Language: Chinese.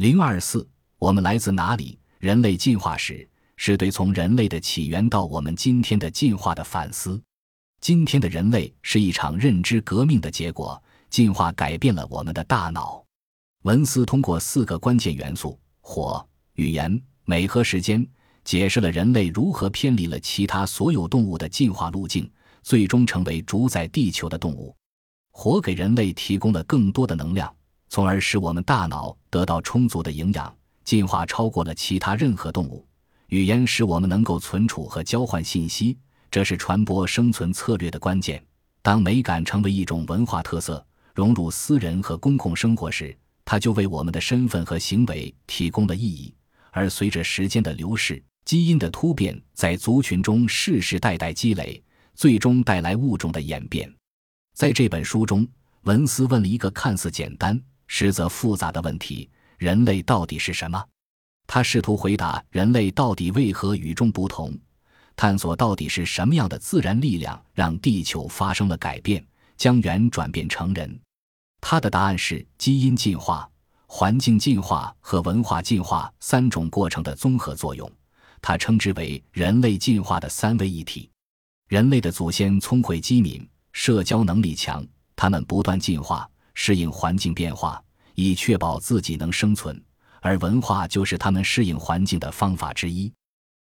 零二四，我们来自哪里？人类进化史是对从人类的起源到我们今天的进化的反思。今天的人类是一场认知革命的结果，进化改变了我们的大脑。文斯通过四个关键元素——火、语言、美和时间，解释了人类如何偏离了其他所有动物的进化路径，最终成为主宰地球的动物。火给人类提供了更多的能量，从而使我们大脑得到充足的营养，进化超过了其他任何动物。语言使我们能够存储和交换信息。这是传播生存策略的关键。当美感成为一种文化特色，融入私人和公共生活时，它就为我们的身份和行为提供了意义。而随着时间的流逝，基因的突变在族群中世世代代积累，最终带来物种的演变。在这本书中，文斯问了一个看似简单，实则复杂的问题：人类到底是什么？他试图回答人类到底为何与众不同。探索到底是什么样的自然力量让地球发生了改变，将猿转变成人？他的答案是基因进化、环境进化和文化进化三种过程的综合作用。他称之为人类进化的三位一体。人类的祖先聪慧机敏，社交能力强，他们不断进化，适应环境变化，以确保自己能生存。而文化就是他们适应环境的方法之一。